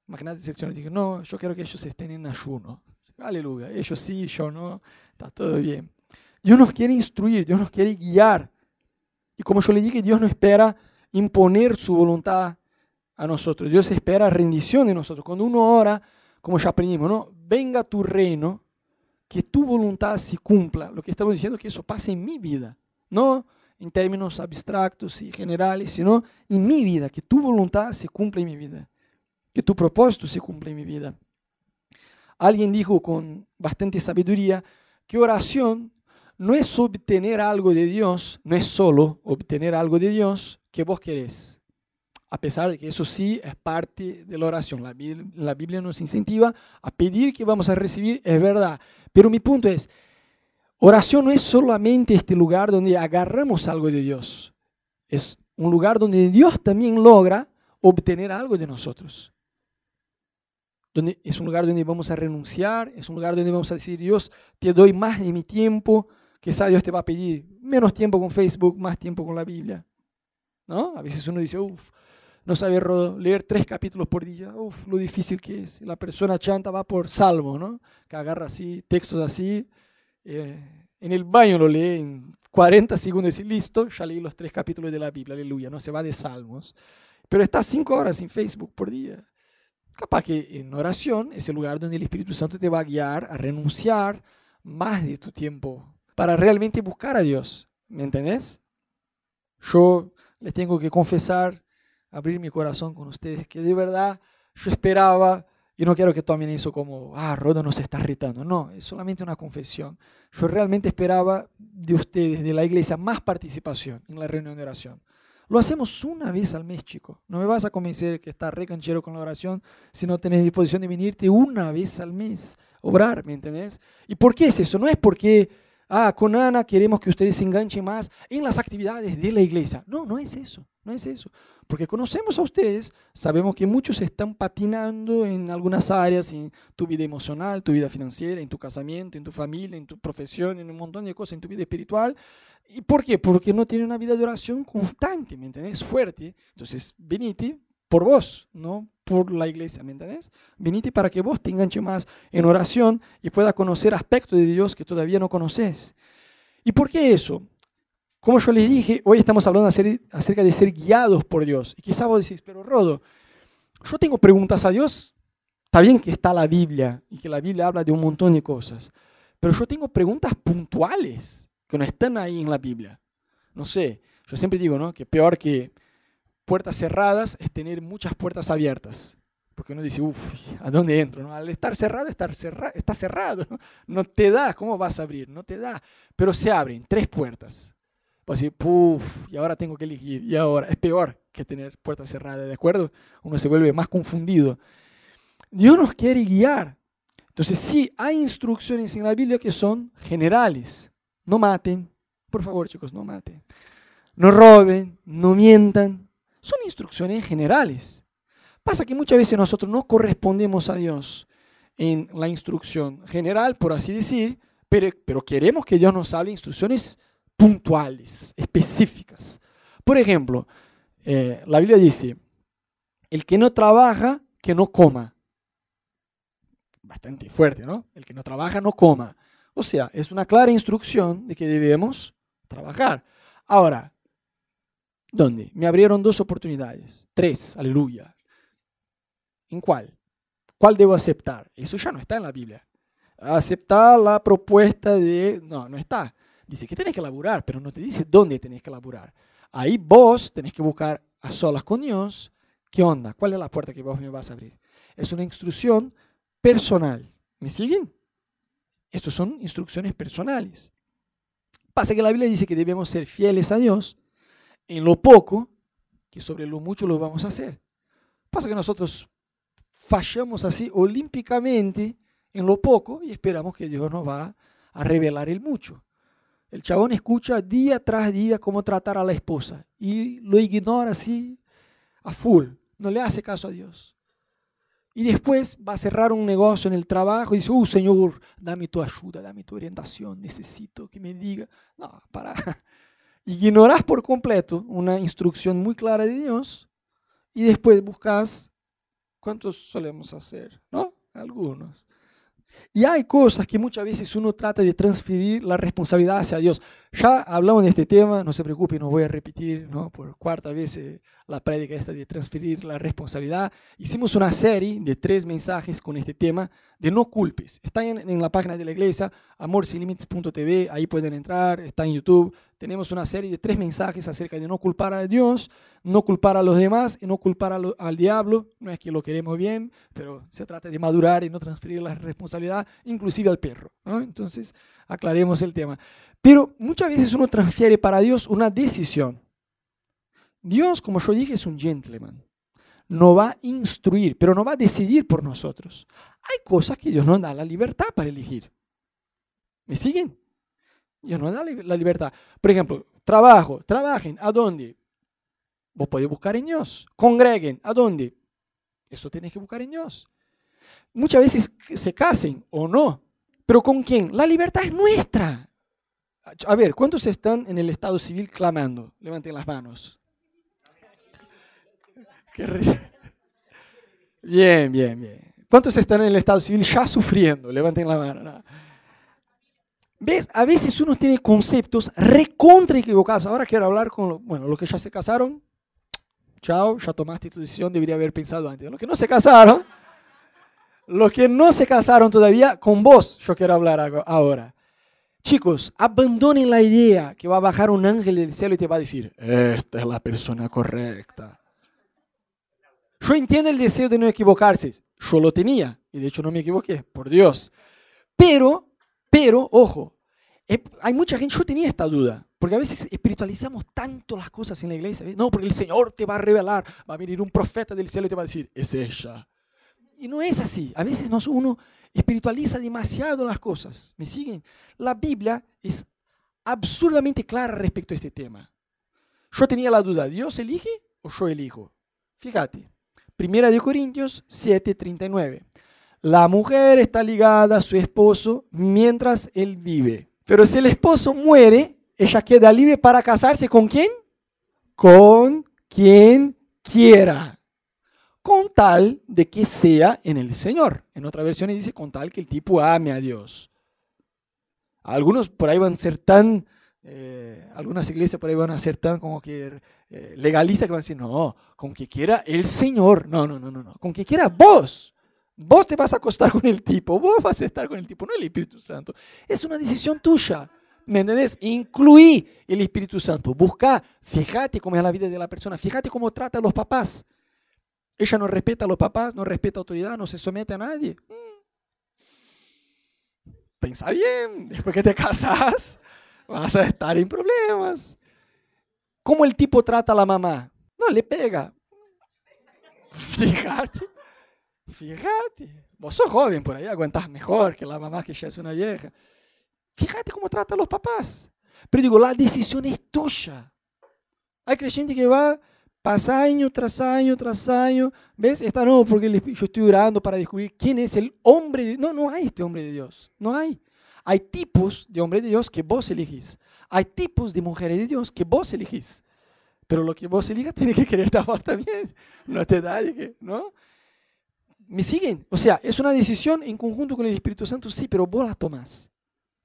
Imagínate si el Señor dijo, no, yo quiero que ellos estén en ayuno. Aleluya, ellos sí, yo no, está todo bien. Dios nos quiere instruir, Dios nos quiere guiar. Y como yo le dije, Dios no espera imponer su voluntad a nosotros. Dios espera rendición de nosotros. Cuando uno ora, como ya aprendimos, ¿no? Venga tu reino, que tu voluntad se cumpla. Lo que estamos diciendo es que eso pase en mi vida, no en términos abstractos y generales, sino en mi vida, que tu voluntad se cumpla en mi vida, que tu propósito se cumpla en mi vida. Alguien dijo con bastante sabiduría que oración no es obtener algo de Dios, no es solo obtener algo de Dios que vos querés a pesar de que eso sí es parte de la oración. La la Biblia, nos incentiva a pedir que vamos a recibir, es verdad. Pero mi punto es, oración no es solamente este lugar donde agarramos algo de Dios. Es un lugar donde Dios también logra obtener algo de nosotros. Donde es un lugar donde vamos a renunciar, es un lugar donde vamos a decir, Dios, te doy más de mi tiempo, quizá Dios te va a pedir menos tiempo con Facebook, más tiempo con la Biblia. ¿No? A veces uno dice, uff, no sabe leer tres capítulos por día, uf, lo difícil que es. La persona chanta va por salmo, ¿no? Que agarra así, textos así. Eh, en el baño lo lee en 40 segundos y dice, listo, ya leí los tres capítulos de la Biblia, aleluya, no se va de salmos. Pero está cinco horas en Facebook por día. Capaz que en oración es el lugar donde el Espíritu Santo te va a guiar a renunciar más de tu tiempo para realmente buscar a Dios. ¿Me entendés? Yo les tengo que confesar abrir mi corazón con ustedes, que de verdad yo esperaba, y no quiero que tomen eso como, ah, Rodo nos está irritando, no, es solamente una confesión. Yo realmente esperaba de ustedes, de la iglesia, más participación en la reunión de oración. Lo hacemos una vez al mes, chico. No me vas a convencer que está re canchero con la oración si no tenés disposición de venirte una vez al mes, obrar, ¿me entendés? ¿Y por qué es eso? No es porque, ah, con Ana queremos que ustedes se enganchen más en las actividades de la iglesia. No, no es eso. No es eso. Porque conocemos a ustedes, sabemos que muchos están patinando en algunas áreas, en tu vida emocional, tu vida financiera, en tu casamiento, en tu familia, en tu profesión, en un montón de cosas, en tu vida espiritual. ¿Y por qué? Porque no tienen una vida de oración constante, ¿me entiendes? Fuerte. Entonces, venite por vos, no por la iglesia, ¿me entiendes? Venite para que vos te enganches más en oración y puedas conocer aspectos de Dios que todavía no conoces. ¿Y por qué eso? Como yo les dije, hoy estamos hablando acerca de ser guiados por Dios. Y quizás vos decís, pero Rodo, yo tengo preguntas a Dios. Está bien que está la Biblia y que la Biblia habla de un montón de cosas, pero yo tengo preguntas puntuales que no están ahí en la Biblia. No sé, yo siempre digo, ¿no? Que peor que puertas cerradas es tener muchas puertas abiertas. Porque uno dice, uff, ¿a dónde entro? Al estar cerrado, estar cerrado, está cerrado. (laughs) No te da, ¿cómo vas a abrir? No te da. Pero se abren tres puertas. Pues decir, puff, y ahora tengo que elegir, y ahora es peor que tener puertas cerradas, ¿de acuerdo? Uno se vuelve más confundido. Dios nos quiere guiar. Entonces, sí, hay instrucciones en la Biblia que son generales. No maten, por favor, chicos, no maten. No roben, no mientan. Son instrucciones generales. Pasa que muchas veces nosotros no correspondemos a Dios en la instrucción general, por así decir, pero, pero queremos que Dios nos hable instrucciones puntuales, específicas. Por ejemplo, eh, la Biblia dice, el que no trabaja, que no coma. Bastante fuerte, ¿no? El que no trabaja, no coma. O sea, es una clara instrucción de que debemos trabajar. Ahora, ¿dónde? Me abrieron dos oportunidades, tres, aleluya. ¿En cuál? ¿Cuál debo aceptar? Eso ya no está en la Biblia. Aceptar la propuesta de... No, no está. Dice que tenés que laburar, pero no te dice dónde tenés que laburar. Ahí vos tenés que buscar a solas con Dios. ¿Qué onda? ¿Cuál es la puerta que vos me vas a abrir? Es una instrucción personal. ¿Me siguen? Estas son instrucciones personales. Pasa que la Biblia dice que debemos ser fieles a Dios en lo poco, que sobre lo mucho lo vamos a hacer. Pasa que nosotros fallamos así olímpicamente en lo poco y esperamos que Dios nos va a revelar el mucho. El chabón escucha día tras día cómo tratar a la esposa y lo ignora así a full, no le hace caso a Dios. Y después va a cerrar un negocio en el trabajo y dice, uh, Señor, dame tu ayuda, dame tu orientación, necesito que me diga. No, para. (laughs) Ignorás por completo una instrucción muy clara de Dios y después buscas, ¿cuántos solemos hacer? ¿No? Algunos. Y hay cosas que muchas veces uno trata de transferir la responsabilidad hacia Dios. Ya hablamos de este tema, no se preocupe, no voy a repetir ¿no? por cuarta vez eh, la prédica esta de transferir la responsabilidad. Hicimos una serie de tres mensajes con este tema de no culpes. Está en, en la página de la iglesia, amorsinlimites.tv, ahí pueden entrar, está en YouTube. Tenemos una serie de tres mensajes acerca de no culpar a Dios, no culpar a los demás y no culpar al diablo. No es que lo queremos bien, pero se trata de madurar y no transferir la responsabilidad, inclusive al perro. Entonces, aclaremos el tema. Pero muchas veces uno transfiere para Dios una decisión. Dios, como yo dije, es un gentleman. No va a instruir, pero no va a decidir por nosotros. Hay cosas que Dios nos da la libertad para elegir. ¿Me siguen? Dios nos da la libertad. Por ejemplo, trabajo, trabajen, ¿a dónde? Vos podés buscar en Dios. Congreguen, ¿a dónde? Eso tenés que buscar en Dios. Muchas veces se casen o no, pero ¿con quién? La libertad es nuestra. A ver, ¿cuántos están en el estado civil clamando? Levanten las manos. (laughs) Bien, bien, bien. ¿Cuántos están en el estado civil ya sufriendo? Levanten la mano. ¿Ves? A veces uno tiene conceptos recontra equivocados. Ahora quiero hablar con bueno, los que ya se casaron. Chao, ya tomaste tu decisión, debería haber pensado antes. Los que no se casaron, los que no se casaron todavía, con vos yo quiero hablar ahora. Chicos, abandonen la idea que va a bajar un ángel del cielo y te va a decir, esta es la persona correcta. Yo entiendo el deseo de no equivocarse. Yo lo tenía y de hecho no me equivoqué, por Dios. Pero, pero, ojo, hay mucha gente, yo tenía esta duda, porque a veces espiritualizamos tanto las cosas en la iglesia. No, porque el Señor te va a revelar, va a venir un profeta del cielo y te va a decir, es ella. Y no es así. A veces uno espiritualiza demasiado las cosas. ¿Me siguen? La Biblia es absurdamente clara respecto a este tema. Yo tenía la duda, ¿Dios elige o yo elijo? Fíjate, Primera de Corintios 7:39. La mujer está ligada a su esposo mientras él vive. Pero si el esposo muere, ella queda libre para casarse con quién? Con quien quiera. Con tal de que sea en el Señor. En otra versión dice con tal que el tipo ame a Dios. Algunos por ahí van a ser tan, eh, algunas iglesias por ahí van a ser tan como que eh, legalistas que van a decir, no, con que quiera el Señor. No, no, no, no, no. Con que quiera vos. Vos te vas a acostar con el tipo, vos vas a estar con el tipo, no el Espíritu Santo. Es una decisión tuya. ¿Me entendés? Incluí el Espíritu Santo. Busca, fíjate cómo es la vida de la persona, fíjate cómo trata a los papás. Ella no respeta a los papás, no respeta a autoridad, no se somete a nadie. Mm. Pensa bien, después que te casas, vas a estar en problemas. ¿Cómo el tipo trata a la mamá? No, le pega. Fíjate. Fíjate, vos sos joven por ahí, aguantás mejor que la mamá que ya es una vieja. Fíjate cómo trata a los papás. Pero digo, la decisión es tuya. Hay creyente que va, pasa año tras año tras año. ¿Ves? Esta no, porque yo estoy orando para descubrir quién es el hombre de No, no hay este hombre de Dios. No hay. Hay tipos de hombre de Dios que vos elegís. Hay tipos de mujeres de Dios que vos elegís. Pero lo que vos elijas tiene que querer a vos también. No te da, ¿no? ¿Me siguen? O sea, es una decisión en conjunto con el Espíritu Santo, sí, pero vos la tomás.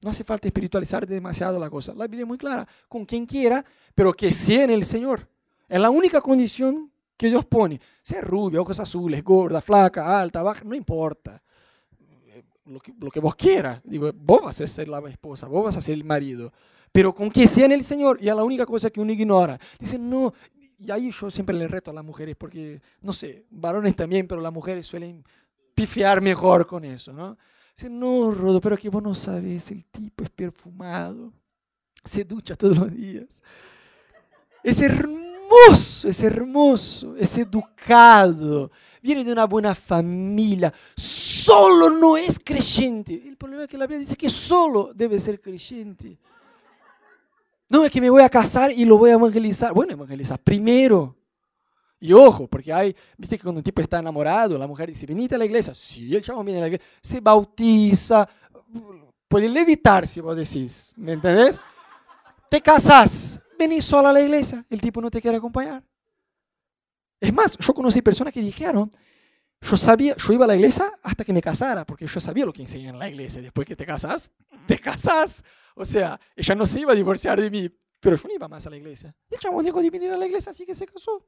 No hace falta espiritualizar demasiado la cosa. La Biblia es muy clara, con quien quiera, pero que sea en el Señor. Es la única condición que Dios pone. Sea rubia, ojos azules, gorda, flaca, alta, baja, no importa. Lo que, lo que vos quieras. Digo, vos vas a ser la esposa, vos vas a ser el marido. Pero con que sea en el Señor, y es la única cosa que uno ignora. Dice, no, y ahí yo siempre le reto a las mujeres, porque, no sé, varones también, pero las mujeres suelen pifiar mejor con eso, ¿no? Dice, no, Rodo, pero que vos no sabes, el tipo es perfumado, se ducha todos los días. Es hermoso, es hermoso, es educado, viene de una buena familia, solo no es creyente. El problema es que la Biblia dice que solo debe ser creyente. No, es que me voy a casar y lo voy a evangelizar. Bueno, evangelizar primero. Y ojo, porque hay, viste que cuando un tipo está enamorado, la mujer dice, venite a la iglesia. Sí, el chavo viene a la iglesia, se bautiza, puede levitar si vos decís, ¿me entendés? Te casas, venís sola a la iglesia, el tipo no te quiere acompañar. Es más, yo conocí personas que dijeron, yo sabía, yo iba a la iglesia hasta que me casara, porque yo sabía lo que enseñan en la iglesia. Después que te casas, te casas. O sea, ella no se iba a divorciar de mí, pero yo no iba más a la iglesia. El chabón dejó de venir a la iglesia, así que se casó.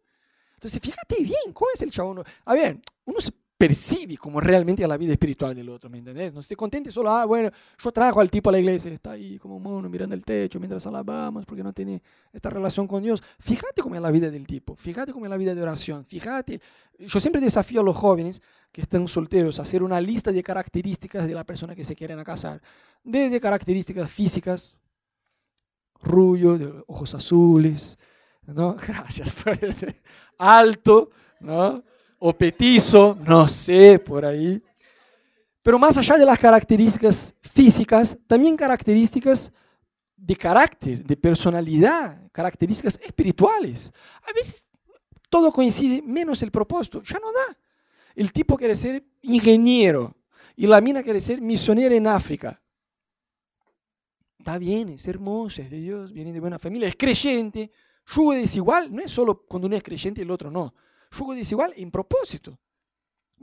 Entonces, fíjate bien, ¿cómo es el chabón? A ver, uno se percibe como realmente la vida espiritual del otro, ¿me entendés? No esté contente solo, ah, bueno, yo trajo al tipo a la iglesia, está ahí como mono mirando el techo mientras alabamos porque no tiene esta relación con Dios. Fíjate cómo es la vida del tipo, fíjate cómo es la vida de oración, fíjate. Yo siempre desafío a los jóvenes que están solteros a hacer una lista de características de la persona que se quieren casar, desde características físicas, rubio, ojos azules, ¿no? (laughs) Gracias por este, alto, ¿no? O petizo, no sé, por ahí. Pero más allá de las características físicas, también características de carácter, de personalidad, características espirituales. A veces todo coincide, menos el propósito, ya no da. El tipo quiere ser ingeniero y la mina quiere ser misionera en África. Está bien, es hermoso, es de Dios, viene de buena familia, es creyente. Yugo desigual no es solo cuando uno es creyente y el otro no yugo desigual en propósito.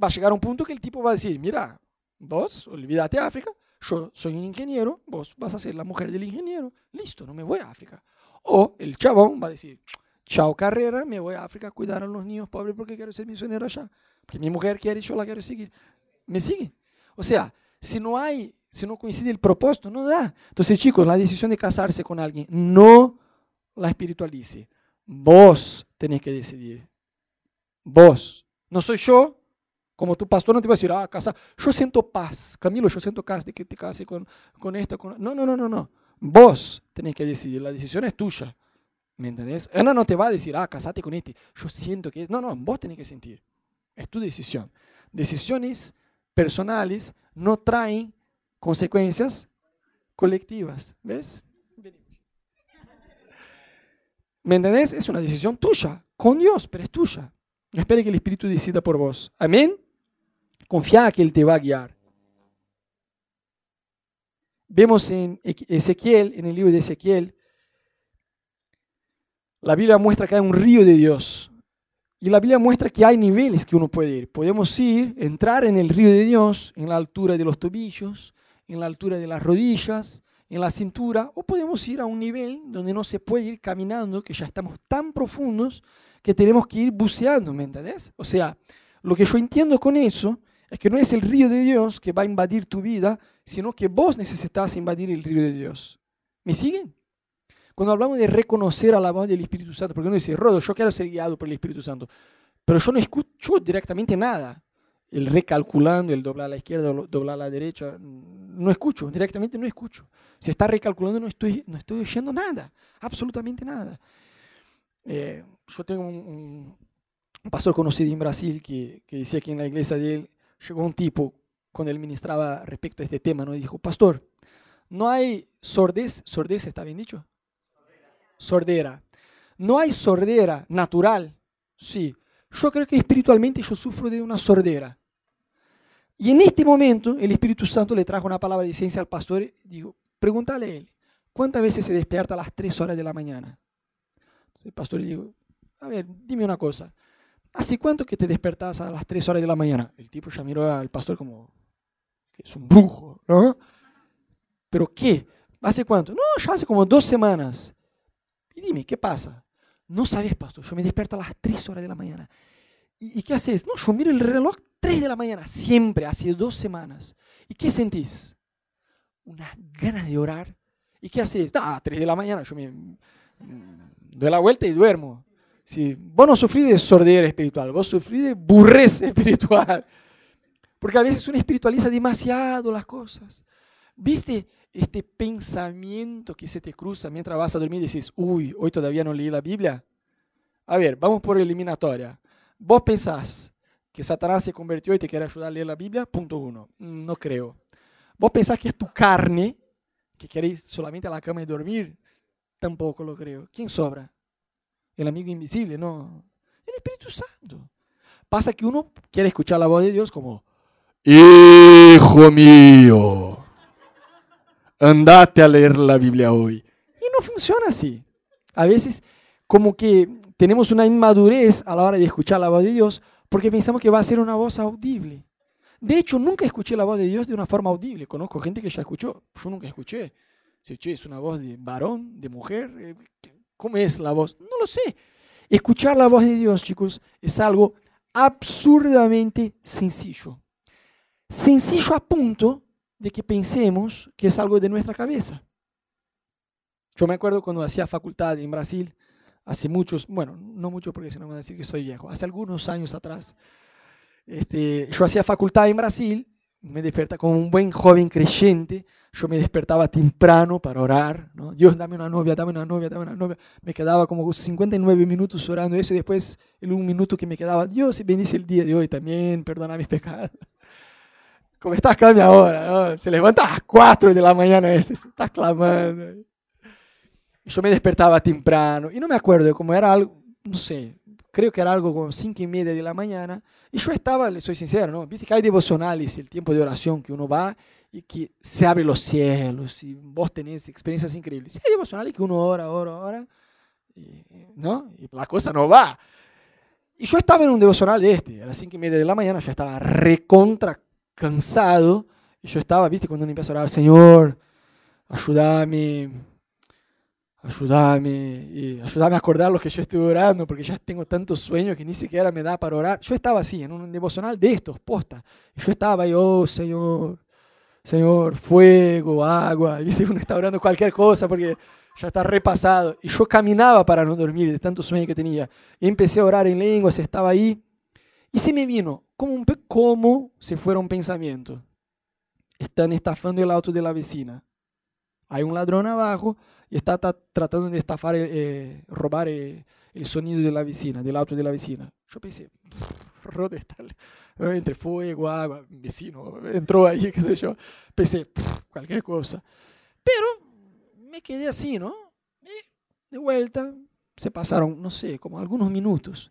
Va a llegar un punto que el tipo va a decir, mira, vos, olvídate África, yo soy un ingeniero, vos vas a ser la mujer del ingeniero, listo, no me voy a África. O el chabón va a decir, chao carrera, me voy a África a cuidar a los niños pobres porque quiero ser misionero allá. Porque mi mujer quiere y yo la quiero seguir. ¿Me sigue? O sea, si no hay, si no coincide el propósito, no da. Entonces, chicos, la decisión de casarse con alguien, no la espiritualice. Vos tenés que decidir. Vos. No soy yo, como tu pastor, no te voy a decir, ah, casa, yo siento paz. Camilo, yo siento paz de que te case con, con esta. Con... No, no, no, no, no. Vos tenés que decidir, la decisión es tuya. ¿Me entendés? Ana no te va a decir, ah, casate con este. Yo siento que. No, no, vos tenés que sentir. Es tu decisión. Decisiones personales no traen consecuencias colectivas. ¿Ves? ¿Me entendés? Es una decisión tuya, con Dios, pero es tuya. No que el Espíritu decida por vos. Amén. Confía que Él te va a guiar. Vemos en Ezequiel, en el libro de Ezequiel, la Biblia muestra que hay un río de Dios. Y la Biblia muestra que hay niveles que uno puede ir. Podemos ir, entrar en el río de Dios en la altura de los tobillos, en la altura de las rodillas, en la cintura, o podemos ir a un nivel donde no se puede ir caminando, que ya estamos tan profundos que tenemos que ir buceando, ¿me entendés? O sea, lo que yo entiendo con eso es que no es el río de Dios que va a invadir tu vida, sino que vos necesitas invadir el río de Dios. ¿Me siguen? Cuando hablamos de reconocer a la voz del Espíritu Santo, porque uno dice, Rodo, yo quiero ser guiado por el Espíritu Santo, pero yo no escucho directamente nada. El recalculando, el doblar a la izquierda, doblar a la derecha, no escucho, directamente no escucho. Si está recalculando, no estoy, no estoy oyendo nada, absolutamente nada. Eh, yo tengo un, pastor conocido en Brasil que, que decía que en la iglesia de él llegó un tipo cuando él ministraba respecto a este tema, ¿no? Y dijo, pastor, no hay sordez, sordez está bien dicho, sordera. No hay sordera natural, sí. Yo creo que espiritualmente yo sufro de una sordera. Y en este momento el Espíritu Santo le trajo una palabra de ciencia al pastor y dijo, pregúntale a él, ¿cuántas veces se despierta a las 3 horas de la mañana? el pastor le dijo, a ver, dime una cosa, ¿hace cuánto que te despertas a las 3 horas de la mañana? El tipo ya miró al pastor como, que es un brujo, ¿no? ¿Pero qué? ¿Hace cuánto? No, ya hace como dos semanas. Y dime, ¿qué pasa? No sabes, pastor, yo me despierto a las 3 horas de la mañana. ¿Y, qué haces? No, yo miro el reloj 3 de la mañana, siempre, hace dos semanas. ¿Y qué sentís? Unas ganas de orar. ¿Y qué haces? Ah, 3 de la mañana, yo me mm, doy la vuelta y duermo. Si vos no sufrís de sordera espiritual, vos sufrís de burrez (laughs) espiritual. Porque a veces uno espiritualiza demasiado las cosas. ¿Viste este pensamiento que se te cruza mientras vas a dormir y dices, uy, hoy todavía no leí la Biblia? A ver, vamos por eliminatoria. Vos pensás que Satanás se convirtió y te quiere ayudar a leer la Biblia, punto uno. Mm, no creo. Vos pensás que es tu carne, que querés solamente a la cama y dormir, tampoco lo creo. ¿Quién sobra? El amigo invisible, no. El Espíritu Santo. Pasa que uno quiere escuchar la voz de Dios como, Hijo mío, andate a leer la Biblia hoy. Y no funciona así. A veces como que tenemos una inmadurez a la hora de escuchar la voz de Dios porque pensamos que va a ser una voz audible. De hecho, nunca escuché la voz de Dios de una forma audible. Conozco gente que ya escuchó. Yo nunca escuché. Si, che, es una voz de varón, de mujer. ¿Cómo es la voz? No lo sé. Escuchar la voz de Dios, chicos, es algo absurdamente sencillo sencillo a punto de que pensemos que es algo de nuestra cabeza. Yo me acuerdo cuando hacía facultad en Brasil, hace muchos, bueno, no mucho porque si no me van a decir que soy viejo, hace algunos años atrás, este, yo hacía facultad en Brasil, me despertaba como un buen joven creyente, yo me despertaba temprano para orar, ¿no? Dios dame una novia, dame una novia, dame una novia, me quedaba como 59 minutos orando eso y después en un minuto que me quedaba, Dios bendice el día de hoy también, perdona mis pecados (laughs) como estás clamando ahora, ¿no? Se levanta a las 4 de la mañana, estás clamando. Yo me despertaba temprano, y no me acuerdo cómo era algo, no sé, creo que era algo como 5 y media de la mañana, y yo estaba, le soy sincero, ¿no? Viste que hay devocionales, el tiempo de oración que uno va y que se abre los cielos, y vos tenés experiencias increíbles. Y hay devocionales que uno ora, ora, ora, y, ¿no? Y la cosa no va. Y yo estaba en un devocional de este, a las 5 y media de la mañana, yo estaba recontra cansado. Y yo estaba, viste, cuando uno empieza a orar, Señor, ayúdame, ayúdame, y ayúdame a acordar lo que yo estoy orando, porque ya tengo tantos sueños que ni siquiera me da para orar. Yo estaba así, en un devocional de estos, posta. Y yo estaba ahí, oh Señor, Señor, fuego, agua, viste, (laughs) uno está orando cualquier cosa porque ya está repasado. Y yo caminaba para no dormir de tantos sueños que tenía. Y empecé a orar en lenguas, estaba ahí. Y se me vino como, un, como si fuera un pensamiento. Están estafando el auto de la vecina. Hay un ladrón abajo y está tratando de estafar, eh, robar eh, el sonido de la vecina, del auto de la vecina. Yo pensé, Rod está entre fuego, agua, vecino, entró ahí, qué sé yo. Pensé, cualquier cosa. Pero me quedé así, ¿no? Y de vuelta, se pasaron, no sé, como algunos minutos.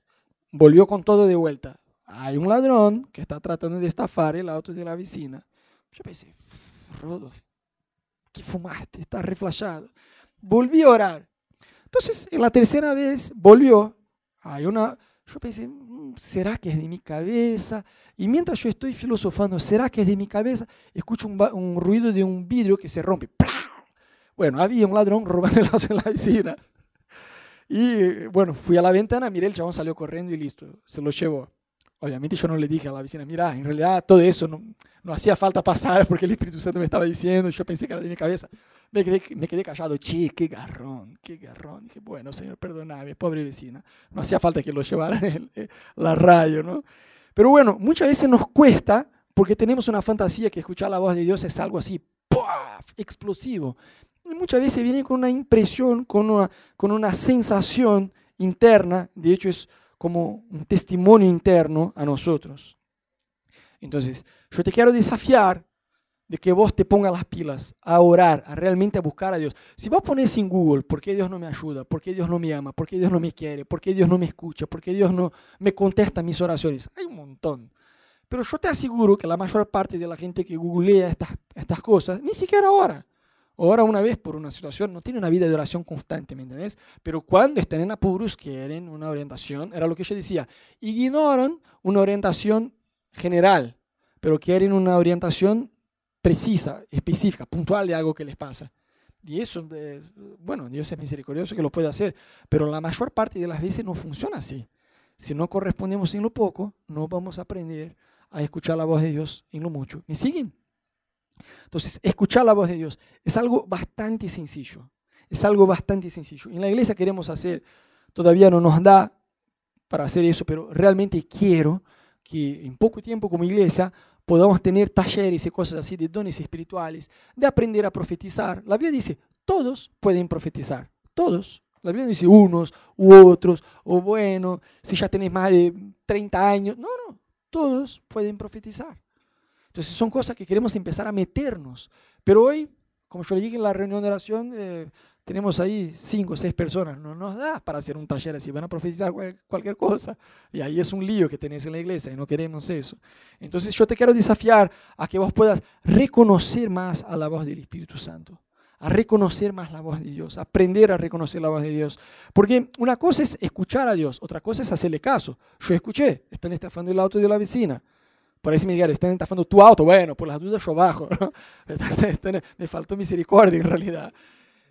Volvió con todo de vuelta. Hay un ladrón que está tratando de estafar el auto de la vecina. Yo pensé, Rodolfo, ¿qué fumaste? Estás reflejado. Volví a orar. Entonces, en la tercera vez volvió. Hay una, yo pensé, mm, ¿será que es de mi cabeza? Y mientras yo estoy filosofando, ¿será que es de mi cabeza? Escucho un, ruido de un vidrio que se rompe. Bueno, había un ladrón robando el auto en la vecina. Y bueno, fui a la ventana, miré, el chabón salió corriendo y listo, se lo llevó. Obviamente yo no le dije a la vecina, mira, en realidad todo eso no, no hacía falta pasar porque el Espíritu Santo me estaba diciendo, yo pensé que era de mi cabeza. Me quedé, me quedé callado, che, qué garrón, qué garrón. Dije, bueno, señor, perdóname, pobre vecina. No hacía falta que lo llevara en la radio, ¿no? Pero bueno, muchas veces nos cuesta porque tenemos una fantasía que escuchar la voz de Dios es algo así, ¡puff! explosivo muchas veces viene con una impresión, con una, con una sensación interna, de hecho es como un testimonio interno a nosotros. Entonces, yo te quiero desafiar de que vos te pongas las pilas a orar, a realmente a buscar a Dios. Si vos pones en Google, ¿por qué Dios no me ayuda? ¿Por qué Dios no me ama? ¿Por qué Dios no me quiere? ¿Por qué Dios no me escucha? ¿Por qué Dios no me contesta mis oraciones? Hay un montón. Pero yo te aseguro que la mayor parte de la gente que googlea estas, estas cosas, ni siquiera ora ora una vez por una situación, no tiene una vida de oración constante, ¿me entiendes? Pero cuando están en apuros, quieren una orientación, era lo que yo decía, ignoran una orientación general, pero quieren una orientación precisa, específica, puntual de algo que les pasa. Y eso, eh, bueno, Dios es misericordioso que lo puede hacer, pero la mayor parte de las veces no funciona así. Si no correspondemos en lo poco, no vamos a aprender a escuchar la voz de Dios en lo mucho. ¿Me siguen? Entonces, escuchar la voz de Dios es algo bastante sencillo. Es algo bastante sencillo. En la iglesia queremos hacer, todavía no nos da para hacer eso, pero realmente quiero que en poco tiempo como iglesia podamos tener talleres y cosas así de dones espirituales, de aprender a profetizar. La Biblia dice, todos pueden profetizar, todos. La Biblia dice unos u otros, o bueno, si ya tenés más de 30 años. No, no, todos pueden profetizar. Entonces son cosas que queremos empezar a meternos. Pero hoy, como yo le dije en la reunión de oración, eh, tenemos ahí cinco o seis personas. No nos da para hacer un taller así. Van a profetizar cualquier cosa. Y ahí es un lío que tenés en la iglesia y no queremos eso. Entonces yo te quiero desafiar a que vos puedas reconocer más a la voz del Espíritu Santo a reconocer más la voz de Dios, aprender a reconocer la voz de Dios. Porque una cosa es escuchar a Dios, otra cosa es hacerle caso. Yo escuché, están estafando el auto de la vecina. Por ahí me dijeron, están estafando tu auto. Bueno, por las dudas yo bajo. (laughs) me faltó misericordia en realidad.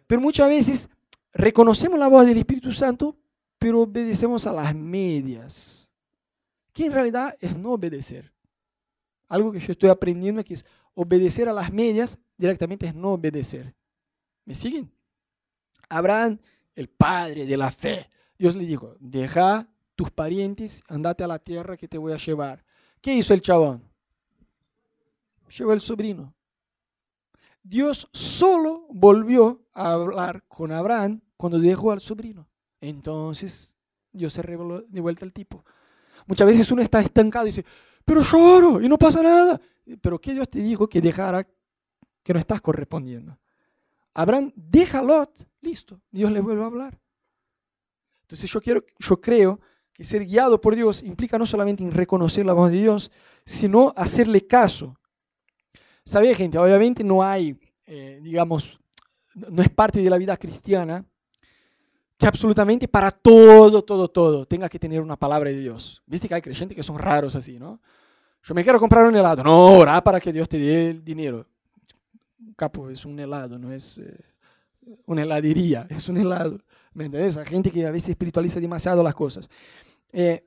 Pero muchas veces reconocemos la voz del Espíritu Santo, pero obedecemos a las medias. Que en realidad es no obedecer. Algo que yo estoy aprendiendo que es obedecer a las medias directamente es no obedecer. ¿Me siguen? Abraham, el padre de la fe, Dios le dijo, deja tus parientes, andate a la tierra que te voy a llevar. ¿Qué hizo el chabón? Llevó el sobrino. Dios solo volvió a hablar con Abraham cuando dejó al sobrino. Entonces Dios se reveló de vuelta al tipo. Muchas veces uno está estancado y dice, pero lloro y no pasa nada. Pero ¿qué Dios te dijo que dejara que no estás correspondiendo? Abraham deja Lot, listo, Dios le vuelve a hablar. Entonces yo, quiero, yo creo que ser guiado por Dios implica no solamente en reconocer la voz de Dios, sino hacerle caso. ¿Sabía, gente? Obviamente no hay, eh, digamos, no es parte de la vida cristiana que absolutamente para todo, todo, todo tenga que tener una palabra de Dios. Viste que hay creyentes que son raros así, ¿no? Yo me quiero comprar un helado. No, ora para que Dios te dé el dinero. Capo, es un helado, no es eh, una heladería, es un helado. ¿Me entiendes? Hay gente que a veces espiritualiza demasiado las cosas. Eh,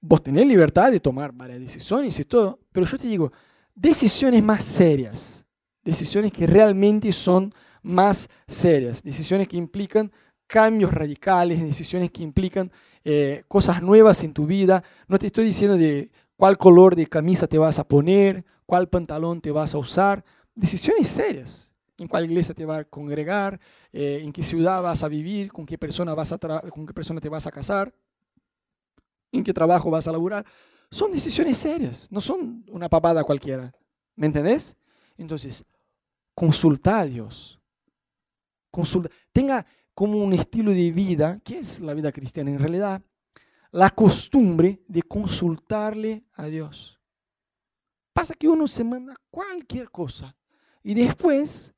vos tenés libertad de tomar varias decisiones y todo, pero yo te digo, decisiones más serias, decisiones que realmente son más serias, decisiones que implican cambios radicales, decisiones que implican eh, cosas nuevas en tu vida. No te estoy diciendo de cuál color de camisa te vas a poner, cuál pantalón te vas a usar, decisiones serias. En cuál iglesia te vas a congregar, eh, en qué ciudad vas a vivir, con qué persona, vas a con qué persona te vas a casar en qué trabajo vas a laburar. Son decisiones serias, no son una papada cualquiera. ¿Me entendés? Entonces, consulta a Dios. Consulta. Tenga, como un estilo de vida, ¿qué es la vida cristiana en realidad? La costumbre de consultarle a Dios. Pasa que uno se manda cualquier cosa y después,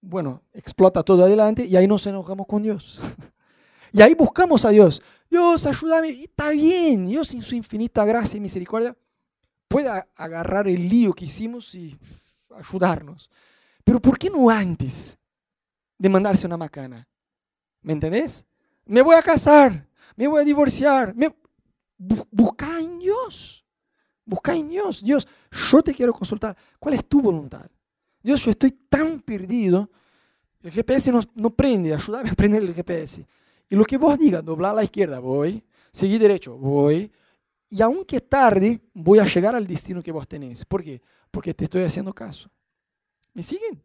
bueno, explota todo adelante y ahí nos enojamos con Dios. (laughs) y ahí buscamos a Dios. Dios, ayúdame. Y está bien, Dios en su infinita gracia y misericordia puede agarrar el lío que hicimos y ayudarnos. Pero ¿por qué no antes de mandarse una macana? ¿Me entendés? Me voy a casar, me voy a divorciar. Me... Busca en Dios. Busca en Dios. Dios, yo te quiero consultar. ¿Cuál es tu voluntad? Dios, yo estoy tan perdido. El GPS no, no prende. Ayúdame a prender el GPS. Y lo que vos digas, doblar a la izquierda, voy. Seguir derecho, voy. Y aunque tarde, voy a llegar al destino que vos tenés. ¿Por qué? Porque te estoy haciendo caso. ¿Me siguen?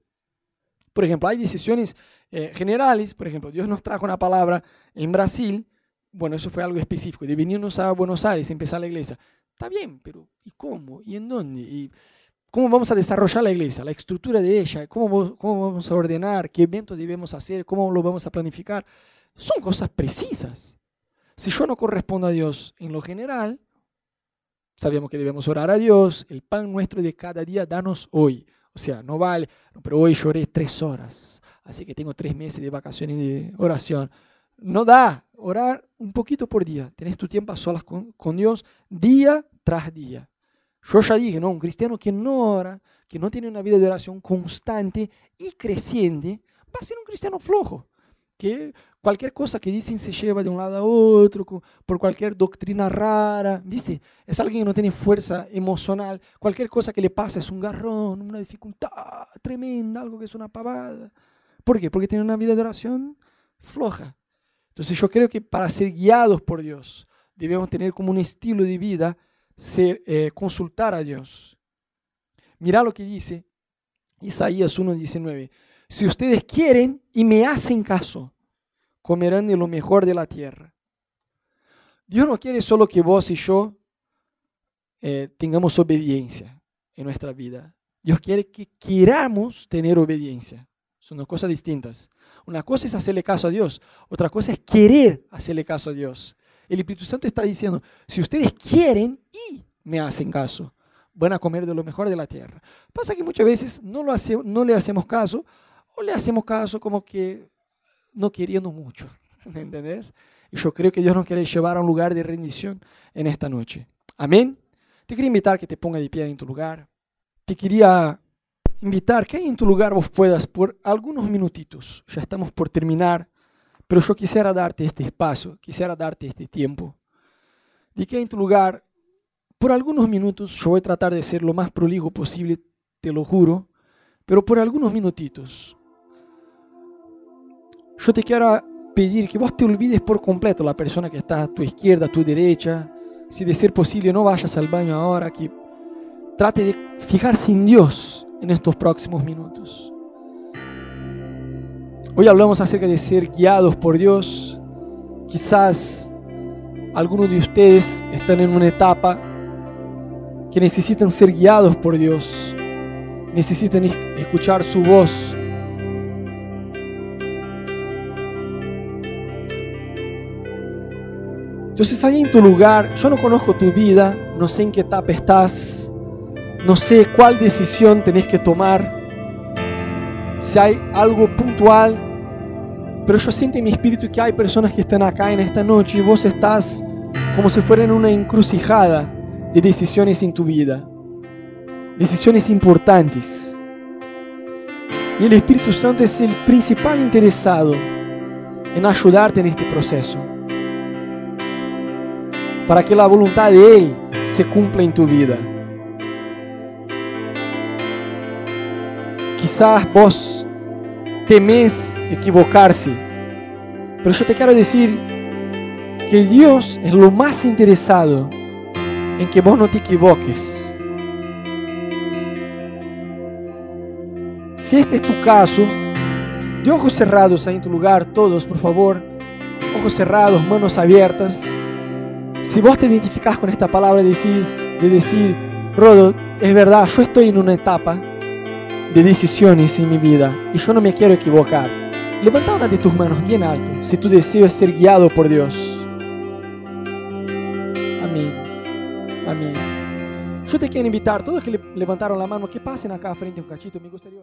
Por ejemplo, hay decisiones eh, generales. Por ejemplo, Dios nos trajo una palabra en Brasil. Bueno, eso fue algo específico. De venirnos a Buenos Aires, empezar la iglesia. Está bien, pero ¿y cómo? ¿Y en dónde? ¿Y cómo vamos a desarrollar la iglesia? La estructura de ella. ¿Cómo, cómo vamos a ordenar? ¿Qué eventos debemos hacer? ¿Cómo lo vamos a planificar? Son cosas precisas. Si yo no correspondo a Dios en lo general, sabemos que debemos orar a Dios. El pan nuestro de cada día, danos hoy. O sea, no vale, pero hoy lloré tres horas, así que tengo tres meses de vacaciones de oración. No da orar un poquito por día. Tenés tu tiempo a solas con, con Dios día tras día. Yo ya dije, no, un cristiano que no ora, que no tiene una vida de oración constante y creciente, va a ser un cristiano flojo que cualquier cosa que dicen se lleva de un lado a otro, por cualquier doctrina rara, ¿viste? Es alguien que no tiene fuerza emocional, cualquier cosa que le pasa es un garrón, una dificultad tremenda, algo que es una pavada. ¿Por qué? Porque tiene una vida de oración floja. Entonces yo creo que para ser guiados por Dios debemos tener como un estilo de vida ser, eh, consultar a Dios. Mira lo que dice Isaías 1.19. Si ustedes quieren y me hacen caso, comerán de lo mejor de la tierra. Dios no quiere solo que vos y yo eh, tengamos obediencia en nuestra vida. Dios quiere que queramos tener obediencia. Son dos cosas distintas. Una cosa es hacerle caso a Dios, otra cosa es querer hacerle caso a Dios. El Espíritu Santo está diciendo, si ustedes quieren y me hacen caso, van a comer de lo mejor de la tierra. Pasa que muchas veces no, lo hace, no le hacemos caso le hacemos caso como que no queriendo mucho, (laughs) ¿me entendés? Y yo creo que Dios nos quiere llevar a un lugar de rendición en esta noche. Amén. Te quería invitar que te ponga de pie en tu lugar. Te quería invitar que en tu lugar vos puedas por algunos minutitos, ya estamos por terminar, pero yo quisiera darte este espacio, quisiera darte este tiempo, de que en tu lugar, por algunos minutos, yo voy a tratar de ser lo más prolijo posible, te lo juro, pero por algunos minutitos, yo te quiero pedir que vos te olvides por completo la persona que está a tu izquierda, a tu derecha. Si de ser posible no vayas al baño ahora, que trate de fijarse en Dios en estos próximos minutos. Hoy hablamos acerca de ser guiados por Dios. Quizás algunos de ustedes están en una etapa que necesitan ser guiados por Dios, necesitan escuchar su voz Entonces ahí en tu lugar, yo no conozco tu vida, no sé en qué etapa estás, no sé cuál decisión tenés que tomar, si hay algo puntual, pero yo siento en mi espíritu que hay personas que están acá en esta noche y vos estás como si fuera en una encrucijada de decisiones en tu vida, decisiones importantes. Y el Espíritu Santo es el principal interesado en ayudarte en este proceso para que la voluntad de Él se cumpla en tu vida. Quizás vos temes equivocarse, pero yo te quiero decir que Dios es lo más interesado en que vos no te equivoques. Si este es tu caso, de ojos cerrados ahí en tu lugar, todos, por favor, ojos cerrados, manos abiertas. Si vos te identificás con esta palabra decís, de decir, Rodo, es verdad, yo estoy en una etapa de decisiones en mi vida y yo no me quiero equivocar. levanta una de tus manos bien alto si tu deseo es ser guiado por Dios. Amén. Amén. Yo te quiero invitar, todos que levantaron la mano, que pasen acá frente a un cachito, me gustaría